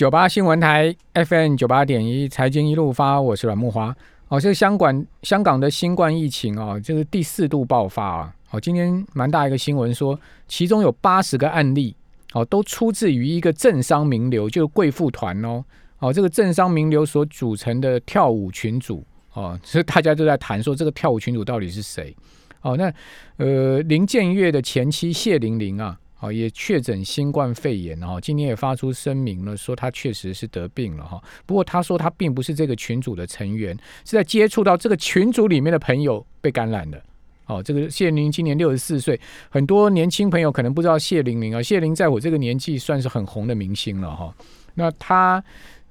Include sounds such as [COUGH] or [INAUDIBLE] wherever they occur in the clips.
九八新闻台 FM 九八点一财经一路发，我是阮木华。哦，这个香港香港的新冠疫情哦，这是第四度爆发啊。哦，今天蛮大一个新闻说，其中有八十个案例哦，都出自于一个政商名流，就是贵妇团哦。哦，这个政商名流所组成的跳舞群组哦，所以大家都在谈说这个跳舞群组到底是谁？哦，那呃林建岳的前妻谢玲玲啊。哦，也确诊新冠肺炎哦，今天也发出声明了，说他确实是得病了哈。不过他说他并不是这个群组的成员，是在接触到这个群组里面的朋友被感染的。哦，这个谢玲今年六十四岁，很多年轻朋友可能不知道谢玲玲啊，谢玲在我这个年纪算是很红的明星了哈。那他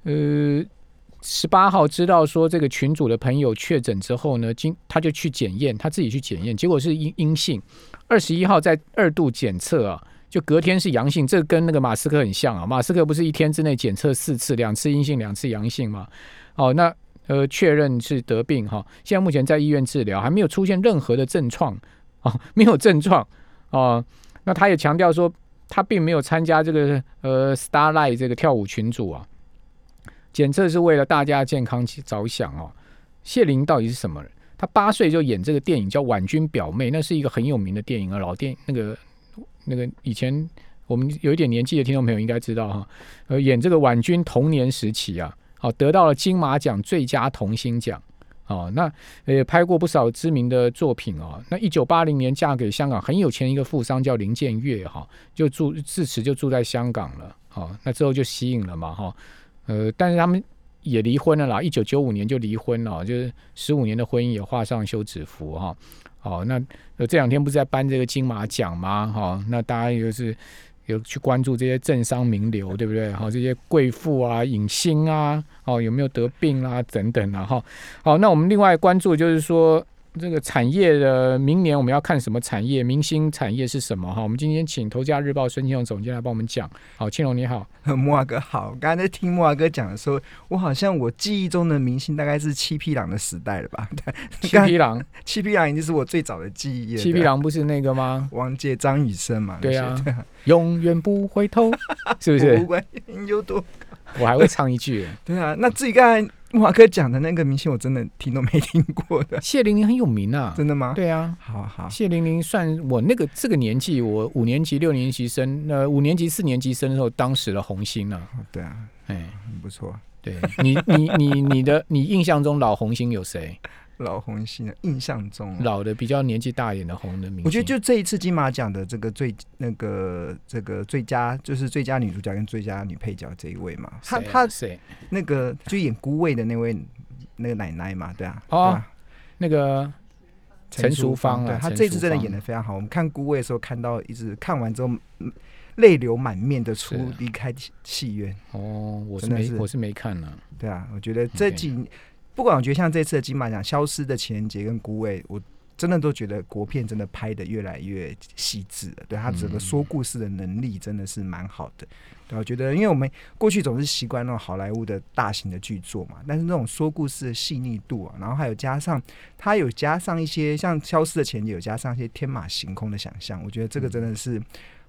呃十八号知道说这个群组的朋友确诊之后呢，今他就去检验，他自己去检验，结果是阴阴性。二十一号在二度检测啊。就隔天是阳性，这跟那个马斯克很像啊。马斯克不是一天之内检测四次，两次阴性，两次阳性吗？哦，那呃确认是得病哈。现在目前在医院治疗，还没有出现任何的症状哦，[LAUGHS] 没有症状哦。那他也强调说，他并没有参加这个呃 Starlight 这个跳舞群组啊。检测是为了大家健康着想哦。谢玲到底是什么人？他八岁就演这个电影叫《婉君表妹》，那是一个很有名的电影啊，老电那个。那个以前我们有一点年纪的听众朋友应该知道哈，呃，演这个婉君童年时期啊，好得到了金马奖最佳童星奖，哦，那也拍过不少知名的作品哦。那一九八零年嫁给香港很有钱一个富商叫林建岳哈，就住自此就住在香港了，好，那之后就吸引了嘛哈，呃，但是他们也离婚了啦，一九九五年就离婚了，就是十五年的婚姻也画上休止符哈。哦那呃这两天不是在颁这个金马奖吗？哈，那大家就是有去关注这些政商名流，对不对？哦，这些贵妇啊、影星啊，哦有没有得病啊等等啊？哈，好，那我们另外关注就是说。这个产业的明年我们要看什么产业？明星产业是什么？哈，我们今天请《头家日报》孙庆荣总监来帮我们讲。好，庆荣你好，[LAUGHS] 木华哥好。刚才在听木华哥讲的时候，我好像我记忆中的明星大概是七匹狼的时代了吧？[LAUGHS] 七匹狼，七匹狼已经是我最早的记忆。七匹狼不是那个吗？王杰、张雨生嘛？对啊，永远不回头，是不是？不管有多，我还会唱一句。[LAUGHS] 对啊，那自己刚才。木华哥讲的那个明星，我真的听都没听过的。谢玲玲很有名啊，[LAUGHS] 真的吗？对啊，好好。谢玲玲算我那个这个年纪，我五年级、六年级生，呃，五年级、四年级生的时候，当时的红星啊。对啊，哎，很不错。对你，你，你，你的，你印象中老红星有谁？老红星的印象中，老的比较年纪大一点的红的明星，我觉得就这一次金马奖的这个最那个这个最佳就是最佳女主角跟最佳女配角这一位嘛，他他谁？那个就演孤味的那位那个奶奶嘛，对啊，哦，那个陈淑芳啊，她这次真的演的非常好。我们看孤味的时候，看到一直看完之后泪流满面的出离开戏院。哦，我是没我是没看呢。对啊，我觉得这几。不管我觉得像这次的金马奖《消失的情人节》跟《孤味》，我真的都觉得国片真的拍的越来越细致了。对他整个说故事的能力真的是蛮好的。对，我觉得因为我们过去总是习惯那种好莱坞的大型的剧作嘛，但是那种说故事的细腻度啊，然后还有加上他有加上一些像《消失的情人节》有加上一些天马行空的想象，我觉得这个真的是。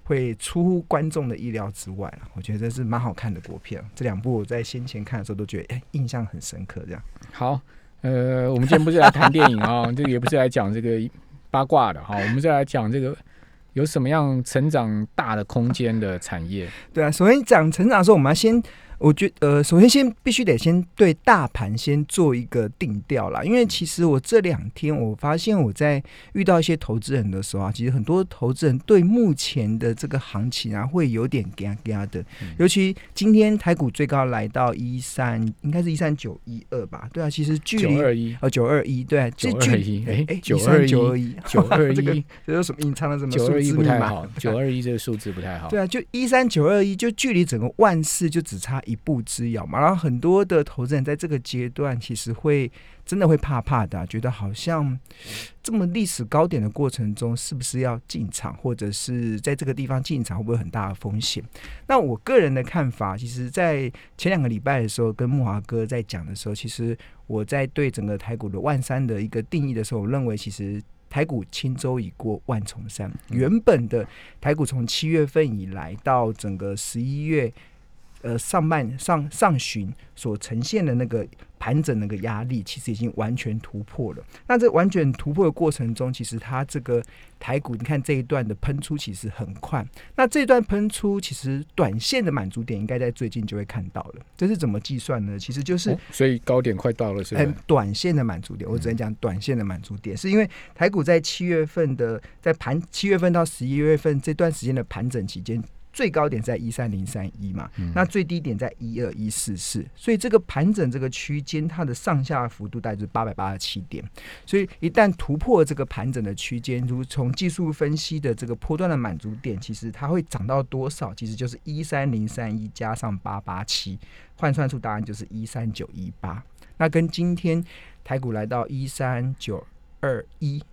会出乎观众的意料之外了，我觉得这是蛮好看的国片。这两部我在先前看的时候都觉得，哎，印象很深刻。这样好，呃，我们今天不是来谈电影啊，[LAUGHS] 这个也不是来讲这个八卦的哈，我们是来讲这个有什么样成长大的空间的产业。对啊，首先讲成长的时候，我们要先。我觉呃，首先先必须得先对大盘先做一个定调啦，因为其实我这两天我发现我在遇到一些投资人的时候啊，其实很多投资人对目前的这个行情啊会有点嘎嘎的，尤其今天台股最高来到一三，应该是一三九一二吧？对啊，其实距离九二一呃九二一对九二一哎哎九二九二一九二一 [LAUGHS] 这有什么隐藏的什么九二一不太好，九二一这个数字不太好。对啊，就一三九二一，就距离整个万事就只差一。一步之遥嘛，然后很多的投资人在这个阶段其实会真的会怕怕的，觉得好像这么历史高点的过程中，是不是要进场，或者是在这个地方进场会不会很大的风险？那我个人的看法，其实，在前两个礼拜的时候，跟木华哥在讲的时候，其实我在对整个台股的万三的一个定义的时候，我认为其实台股轻舟已过万重山。原本的台股从七月份以来到整个十一月。呃上半上上旬所呈现的那个盘整那个压力，其实已经完全突破了。那这完全突破的过程中，其实它这个台股，你看这一段的喷出其实很快。那这段喷出，其实短线的满足点应该在最近就会看到了。这是怎么计算呢？其实就是所以高点快到了，是很短线的满足点。我只能讲短线的满足点，是因为台股在七月份的在盘七月份到十一月份这段时间的盘整期间。最高点在一三零三一嘛，那最低点在一二一四四，所以这个盘整这个区间，它的上下幅度大概是八百八十七点，所以一旦突破这个盘整的区间，如从技术分析的这个波段的满足点，其实它会涨到多少？其实就是一三零三一加上八八七，换算出答案就是一三九一八。那跟今天台股来到一三九二一。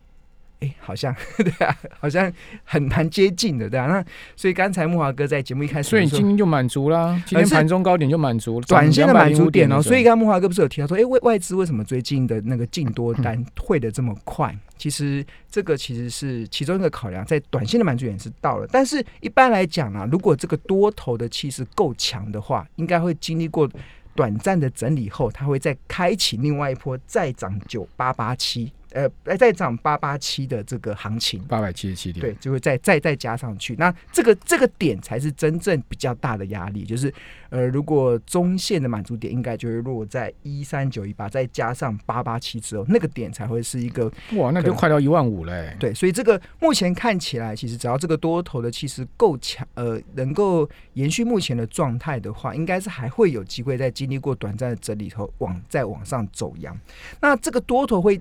哎，好像 [LAUGHS] 对啊，好像很蛮接近的，对啊。那所以刚才木华哥在节目一开始，所以今天就满足啦，今天盘中高点就满足了，短线的满足点哦。所以刚刚木华哥不是有提到说，哎，外外资为什么最近的那个进多单退的这么快？其实这个其实是其中一个考量，在短线的满足点是到了，但是一般来讲啊，如果这个多头的气势够强的话，应该会经历过短暂的整理后，它会再开启另外一波再涨九八八七。呃，再涨八八七的这个行情，八百七十七点，对，就会再再再加上去。那这个这个点才是真正比较大的压力，就是呃，如果中线的满足点应该就会落在一三九一八，再加上八八七之后，那个点才会是一个哇，那就快到一万五嘞。对，所以这个目前看起来，其实只要这个多头的气势够强，呃，能够延续目前的状态的话，应该是还会有机会在经历过短暂的整理后往再往上走阳。那这个多头会。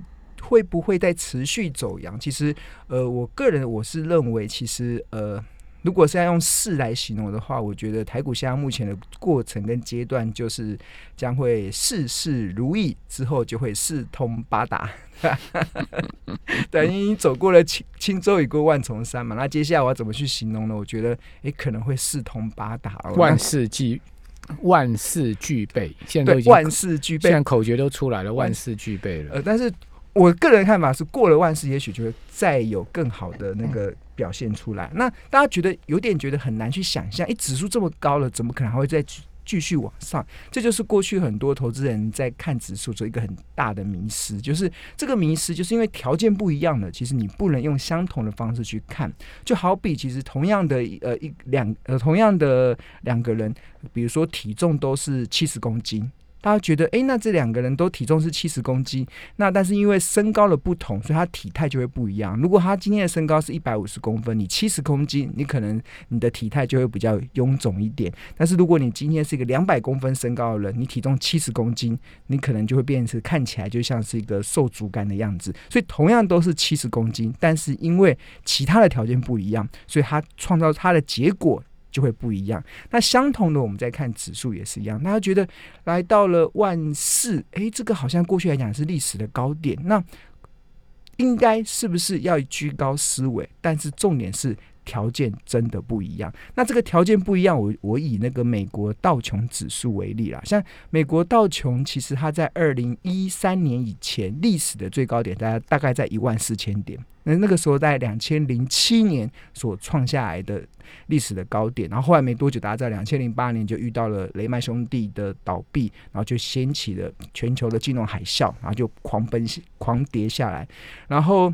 会不会再持续走阳？其实，呃，我个人我是认为，其实，呃，如果是要用势来形容的话，我觉得台股现在目前的过程跟阶段，就是将会事事如意，之后就会四通八达。[LAUGHS] 等于走过了轻轻舟已过万重山嘛，那接下来我要怎么去形容呢？我觉得，哎，可能会四通八达，万事俱万事俱备。现在都已经万事俱备，现在口诀都出来了，万事俱备了。呃，但是。我个人看法是，过了万事，也许就会再有更好的那个表现出来。那大家觉得有点觉得很难去想象，哎，指数这么高了，怎么可能还会再继续往上？这就是过去很多投资人在看指数做一个很大的迷失，就是这个迷失，就是因为条件不一样了，其实你不能用相同的方式去看。就好比其实同样的呃一两呃同样的两个人，比如说体重都是七十公斤。大家觉得，哎，那这两个人都体重是七十公斤，那但是因为身高的不同，所以他体态就会不一样。如果他今天的身高是一百五十公分，你七十公斤，你可能你的体态就会比较臃肿一点。但是如果你今天是一个两百公分身高的人，你体重七十公斤，你可能就会变成看起来就像是一个瘦竹竿的样子。所以同样都是七十公斤，但是因为其他的条件不一样，所以他创造他的结果。就会不一样。那相同的，我们再看指数也是一样。大家觉得来到了万四，诶，这个好像过去来讲是历史的高点。那应该是不是要居高思维？但是重点是条件真的不一样。那这个条件不一样，我我以那个美国道琼指数为例啦。像美国道琼，其实它在二零一三年以前历史的最高点，大概大概在一万四千点。那那个时候在两千零七年所创下来的历史的高点，然后后来没多久，大家在两千零八年就遇到了雷曼兄弟的倒闭，然后就掀起了全球的金融海啸，然后就狂奔狂跌下来，然后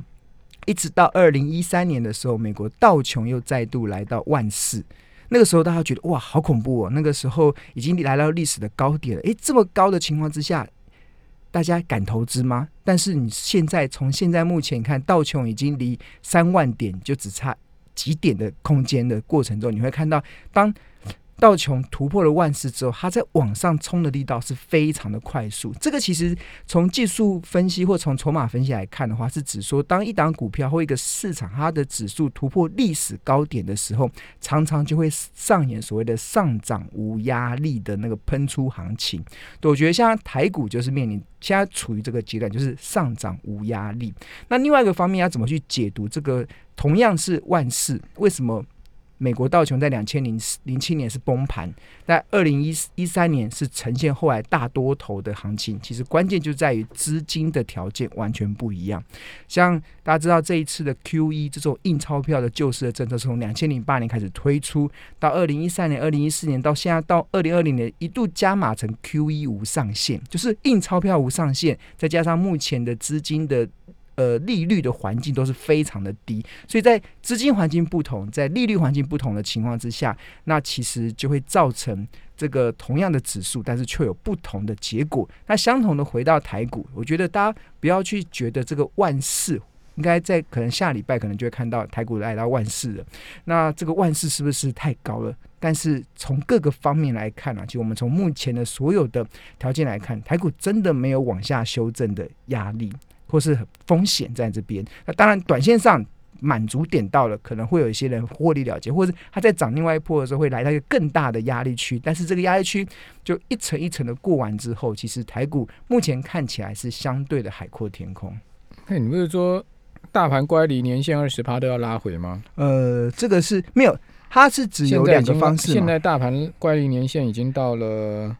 一直到二零一三年的时候，美国道琼又再度来到万四，那个时候大家觉得哇，好恐怖哦！那个时候已经来到历史的高点了，诶，这么高的情况之下。大家敢投资吗？但是你现在从现在目前看，道琼已经离三万点就只差几点的空间的过程中，你会看到当。道琼突破了万四之后，它在往上冲的力道是非常的快速。这个其实从技术分析或从筹码分析来看的话，是指说当一档股票或一个市场它的指数突破历史高点的时候，常常就会上演所谓的上涨无压力的那个喷出行情。我觉得像台股就是面临现在处于这个阶段，就是上涨无压力。那另外一个方面要怎么去解读这个？同样是万事，为什么？美国道琼在两千零零七年是崩盘，在二零一一三年是呈现后来大多头的行情。其实关键就在于资金的条件完全不一样。像大家知道这一次的 Q E 这种印钞票的救市的政策，从两千零八年开始推出，到二零一三年、二零一四年，到现在到二零二零年，一度加码成 Q E 无上限，就是印钞票无上限，再加上目前的资金的。呃，利率的环境都是非常的低，所以在资金环境不同，在利率环境不同的情况之下，那其实就会造成这个同样的指数，但是却有不同的结果。那相同的回到台股，我觉得大家不要去觉得这个万事应该在可能下礼拜可能就会看到台股来到万事了。那这个万事是不是太高了？但是从各个方面来看啊，就我们从目前的所有的条件来看，台股真的没有往下修正的压力。或是风险在这边，那当然短线上满足点到了，可能会有一些人获利了结，或者它在涨另外一波的时候会来到一个更大的压力区，但是这个压力区就一层一层的过完之后，其实台股目前看起来是相对的海阔天空。那你不是说大盘乖离年限二十趴都要拉回吗？呃，这个是没有，它是只有两个方式。现在大盘乖离年限已经到了。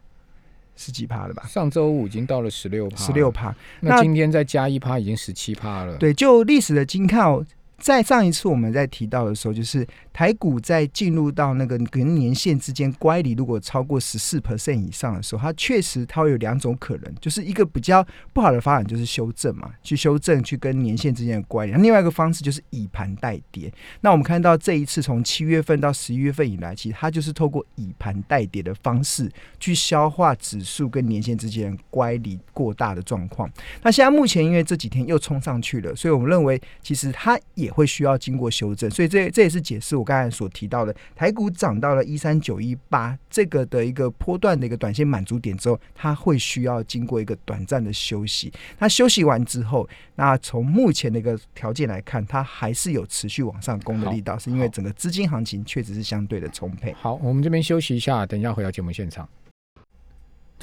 十几趴了吧？上周五已经到了十六趴，十六趴。那今天再加一趴，已经十七趴了。对，就历史的金靠哦。在上一次我们在提到的时候，就是台股在进入到那个跟年限之间乖离，如果超过十四 percent 以上的时候，它确实它会有两种可能，就是一个比较不好的发展就是修正嘛，去修正去跟年限之间的乖离；另外一个方式就是以盘代跌。那我们看到这一次从七月份到十一月份以来，其实它就是透过以盘代跌的方式去消化指数跟年限之间乖离过大的状况。那现在目前因为这几天又冲上去了，所以我们认为其实它也。会需要经过修正，所以这这也是解释我刚才所提到的，台股涨到了一三九一八这个的一个波段的一个短线满足点之后，它会需要经过一个短暂的休息。那休息完之后，那从目前的一个条件来看，它还是有持续往上攻的力道，是因为整个资金行情确实是相对的充沛。好，我们这边休息一下，等一下回到节目现场。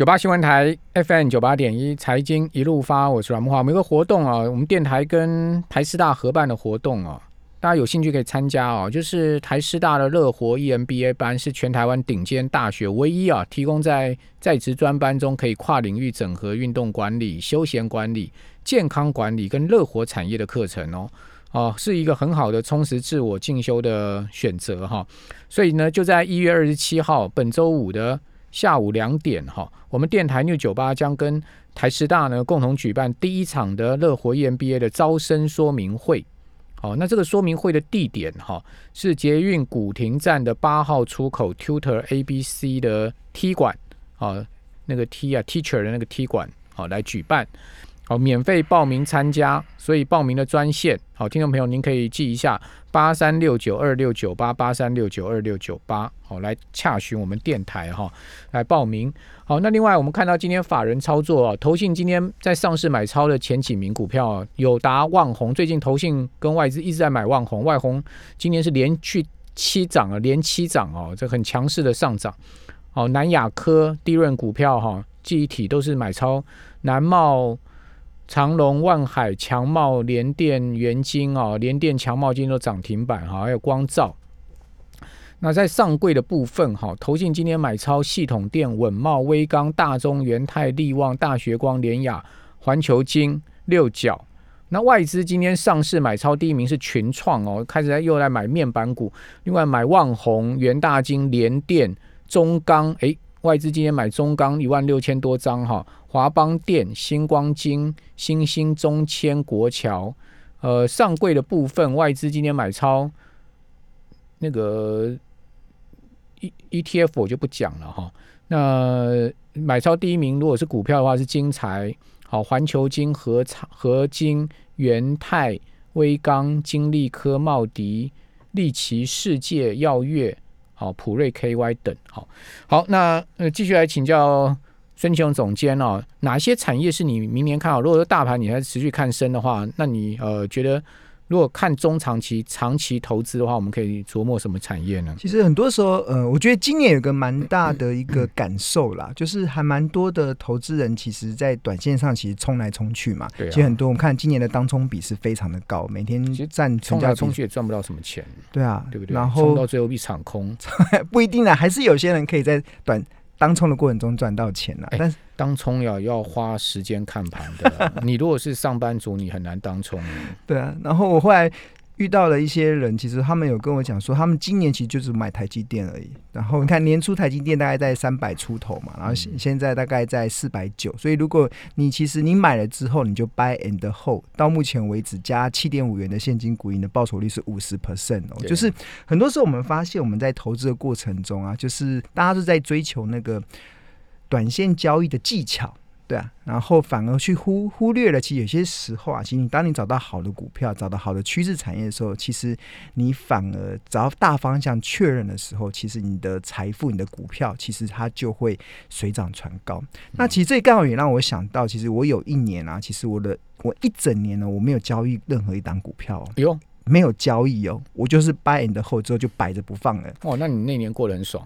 九八新闻台 FM 九八点一财经一路发，我是阮木华。我们有个活动啊，我们电台跟台师大合办的活动啊，大家有兴趣可以参加哦。就是台师大的乐活 EMBA 班是全台湾顶尖大学唯一啊，提供在在职专班中可以跨领域整合运动管理、休闲管理、健康管理跟乐活产业的课程哦。哦，是一个很好的充实自我进修的选择哈。所以呢，就在一月二十七号本周五的。下午两点，哈，我们电台 New 九八将跟台师大呢共同举办第一场的乐活 EMBA 的招生说明会。好，那这个说明会的地点，哈，是捷运古亭站的八号出口 Tutor ABC 的 T 馆，啊，那个 T 啊 Teacher 的那个 T 馆，好来举办。好，免费报名参加，所以报名的专线，好，听众朋友您可以记一下八三六九二六九八八三六九二六九八，好，来洽询我们电台哈，来报名。好，那另外我们看到今天法人操作啊，投信今天在上市买超的前几名股票，友达、万宏，最近投信跟外资一直在买万宏，外宏今年是连续七涨啊，连七涨哦，这很强势的上涨。好，南亚科、低润股票哈，记忆体都是买超，南茂。长隆、万海、强茂、联电、元晶哦，联电、强茂今天都涨停板哈，还有光照。那在上柜的部分哈，投信今天买超系统电、稳茂、威刚、大中、元泰、利旺、大学光、联雅、环球金、六角。那外资今天上市买超第一名是群创哦，开始又来买面板股，另外买旺宏、元大金、联电、中钢，诶，外资今天买中钢一万六千多张哈。华邦电、星光金、新兴、中千、国桥，呃，上柜的部分外资今天买超，那个 E E T F 我就不讲了哈。那买超第一名如果是股票的话是金财，好，环球金、合合金、元泰、威刚、金利科、茂迪、利奇、世界、耀月，好，普瑞 K Y 等，好，好，那呃，继续来请教。孙雄总监哦，哪些产业是你明年看好？如果说大盘你还持续看升的话，那你呃觉得如果看中长期、长期投资的话，我们可以琢磨什么产业呢？其实很多时候，呃，我觉得今年有个蛮大的一个感受啦，就是还蛮多的投资人，其实在短线上其实冲来冲去嘛。对啊其实很多我们看今年的当冲比是非常的高，每天占成冲来。冲去也赚不到什么钱，对啊，对不对？然冲到最后一场空，[LAUGHS] 不一定啊，还是有些人可以在短当冲的过程中赚到钱啦。哎但是当冲要要花时间看盘的啦。[LAUGHS] 你如果是上班族，你很难当冲。对啊，然后我后来遇到了一些人，其实他们有跟我讲说，他们今年其实就是买台积电而已。然后你看年初台积电大概在三百出头嘛，然后现现在大概在四百九，所以如果你其实你买了之后，你就 buy and hold，到目前为止加七点五元的现金股盈的报酬率是五十 percent 哦，就是很多时候我们发现我们在投资的过程中啊，就是大家都在追求那个短线交易的技巧。对啊，然后反而去忽忽略了，其实有些时候啊，其实你当你找到好的股票，找到好的趋势产业的时候，其实你反而只要大方向确认的时候，其实你的财富、你的股票，其实它就会水涨船高。那其实这刚好也让我想到，其实我有一年啊，其实我的我一整年呢，我没有交易任何一档股票、哦，哎呦，没有交易哦，我就是 buy and hold 之后就摆着不放了，[LAUGHS] 哦，那你那年过得很爽，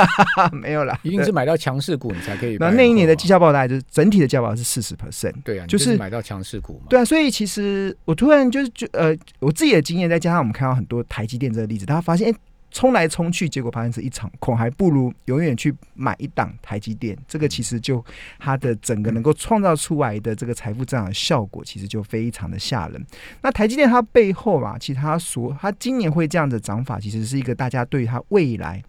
[LAUGHS] 没有啦，一定是买到强势股，你才可以。那那一年的绩，效报大概就是整体的绩效报是四十 percent。对啊，就就是是买到强势股嘛。对啊，所以其实我突然就是就呃，我自己的经验，再加上我们看到很多台积电这个例子，大家发现，哎、冲来冲去，结果发现是一场空，还不如永远去买一档台积电。这个其实就它的整个能够创造出来的这个财富增长的效果，其实就非常的吓人。那台积电它背后啊，其实它所它今年会这样的涨法，其实是一个大家对它未来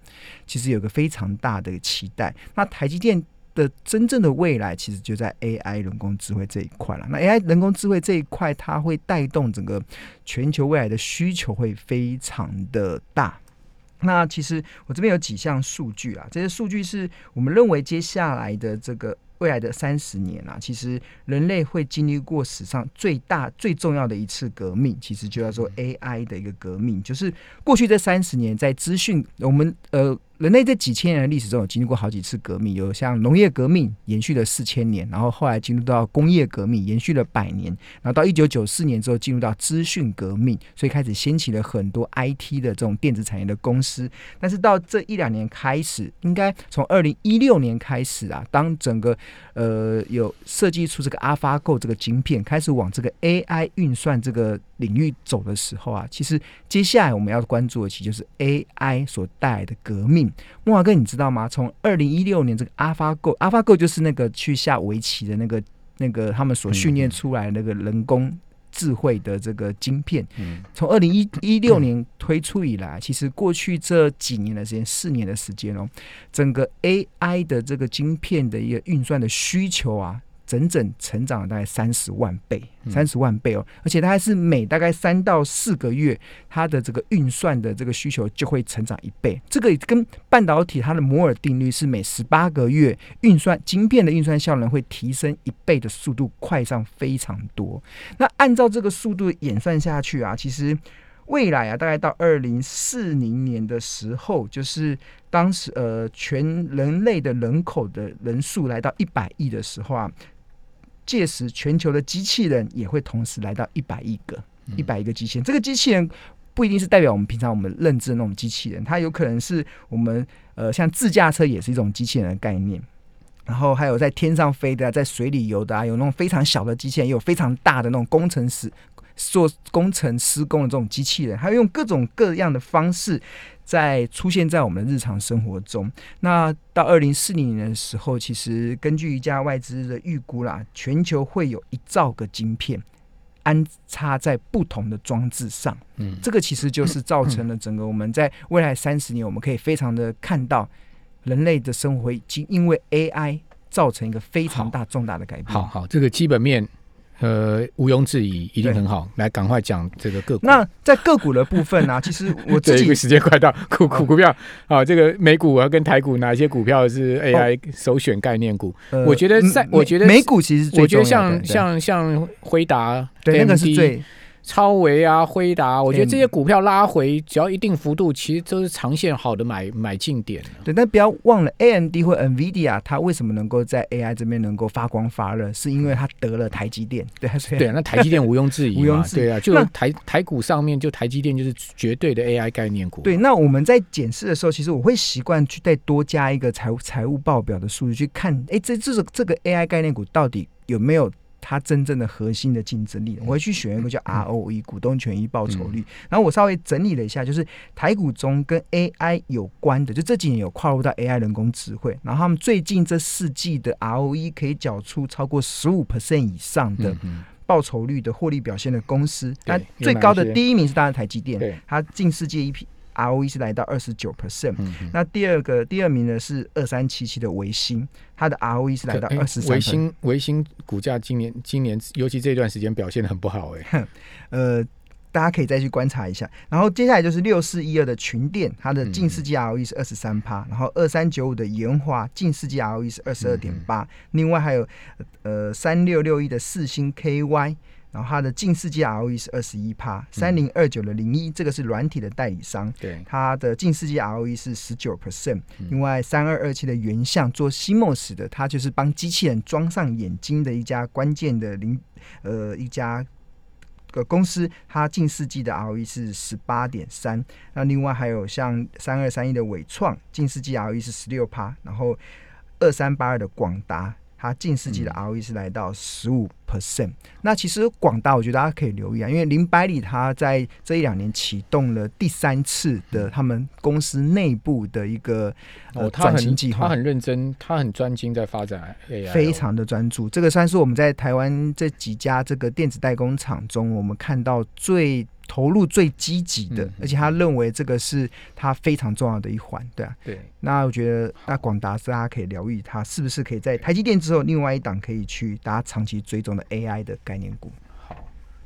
其实有个非常大的期待。那台积电的真正的未来，其实就在 AI 人工智慧这一块了。那 AI 人工智慧这一块，它会带动整个全球未来的需求会非常的大。那其实我这边有几项数据啊，这些数据是我们认为接下来的这个未来的三十年啊，其实人类会经历过史上最大最重要的一次革命，其实就叫做 AI 的一个革命。就是过去这三十年，在资讯我们呃人类这几千年的历史中有经历过好几次革命，有像农业革命延续了四千年，然后后来进入到工业革命延续了百年，然后到一九九四年之后进入到资讯革命，所以开始掀起了很多 IT 的这种电子产业的公司。但是到这一两年开始，应该从二零一六年开始啊，当整个呃有设计出这个 AlphaGo 这个晶片，开始往这个 AI 运算这个领域走的时候啊，其实接下来我们要关注的其实就是 AI 所带来的革命。莫华哥，你知道吗？从二零一六年这个 AlphaGo，AlphaGo 就是那个去下围棋的那个那个他们所训练出来的那个人工智慧的这个晶片，嗯，从二零一一六年推出以来，其实过去这几年的时间，四年的时间哦，整个 AI 的这个晶片的一个运算的需求啊，整整成长了大概三十万倍，嗯三十万倍哦，而且它还是每大概三到四个月，它的这个运算的这个需求就会成长一倍。这个跟半导体它的摩尔定律是每十八个月运算晶片的运算效能会提升一倍的速度，快上非常多。那按照这个速度演算下去啊，其实未来啊，大概到二零四零年的时候，就是当时呃全人类的人口的人数来到一百亿的时候啊，届时全球的机器人也会同时来到一百亿个，一百亿个机器人。这个机器人不一定是代表我们平常我们认知的那种机器人，它有可能是我们呃像自驾车也是一种机器人的概念。然后还有在天上飞的、啊，在水里游的啊，有那种非常小的机器人，也有非常大的那种工程师做工程施工的这种机器人，还有用各种各样的方式在出现在我们的日常生活中。那到二零四零年的时候，其实根据一家外资的预估啦，全球会有一兆个晶片安插在不同的装置上。嗯，这个其实就是造成了整个我们在未来三十年，我们可以非常的看到人类的生活已经因为 AI 造成一个非常大重大的改变。好好，这个基本面。呃，毋庸置疑，一定很好。来，赶快讲这个个股。那在个股的部分呢、啊，[LAUGHS] 其实我自己这个时间快到，[LAUGHS] 股股股票啊，这个美股啊跟台股哪些股票是 AI 首选概念股？呃我觉得在嗯我觉得美美股其实最我觉得像像像辉达，对那个是最超维啊、辉达，我觉得这些股票拉回，只要一定幅度，其实都是长线好的买买进点。对，但不要忘了 AMD 或 NVIDIA，它为什么能够在 AI 这边能够发光发热，是因为它得了台积电。[LAUGHS] 对，对，那台积电毋庸置疑，[LAUGHS] 毋庸置疑。对啊，就台台股上面就台积电就是绝对的 AI 概念股。对，那我们在检视的时候，其实我会习惯去再多加一个财务财务报表的数据去看，哎，这这个这个 AI 概念股到底有没有？它真正的核心的竞争力，我会去选一个叫 ROE 股东权益报酬率。然后我稍微整理了一下，就是台股中跟 AI 有关的，就这几年有跨入到 AI 人工智慧，然后他们最近这四季的 ROE 可以缴出超过十五 percent 以上的报酬率的获利表现的公司。那最高的第一名是当然台积电，它近世界一批。ROE 是来到二十九 percent，那第二个第二名呢是二三七七的维新，它的 ROE 是来到二十三。维新维新股价今年今年尤其这段时间表现的很不好哎，[LAUGHS] 呃，大家可以再去观察一下。然后接下来就是六四一二的群电，它的近世纪 ROE 是二十三趴，然后二三九五的延华近世纪 ROE 是二十二点八，另外还有呃三六六一的四星 KY。然后它的近世界 ROE 是二十一帕，三零二九的零一，这个是软体的代理商，对，它的近世界 ROE 是十九 percent。另外三二二七的原相做西莫斯的，它就是帮机器人装上眼睛的一家关键的零呃一家个公司，它近世纪的 ROE 是十八点三。那另外还有像三二三一的伟创，近世纪 ROE 是十六趴，然后二三八二的广达。它近世纪的 ROE 是来到十五 percent。那其实广大，我觉得大家可以留意啊，因为林百里他在这一两年启动了第三次的他们公司内部的一个呃转型计划，他很认真，他很专精在发展 AI，非常的专注。这个算是我们在台湾这几家这个电子代工厂中，我们看到最。投入最积极的，而且他认为这个是他非常重要的一环，对啊。对。那我觉得，那广达是大家可以疗愈他是不是可以在台积电之后，另外一档可以去大家长期追踪的 AI 的概念股。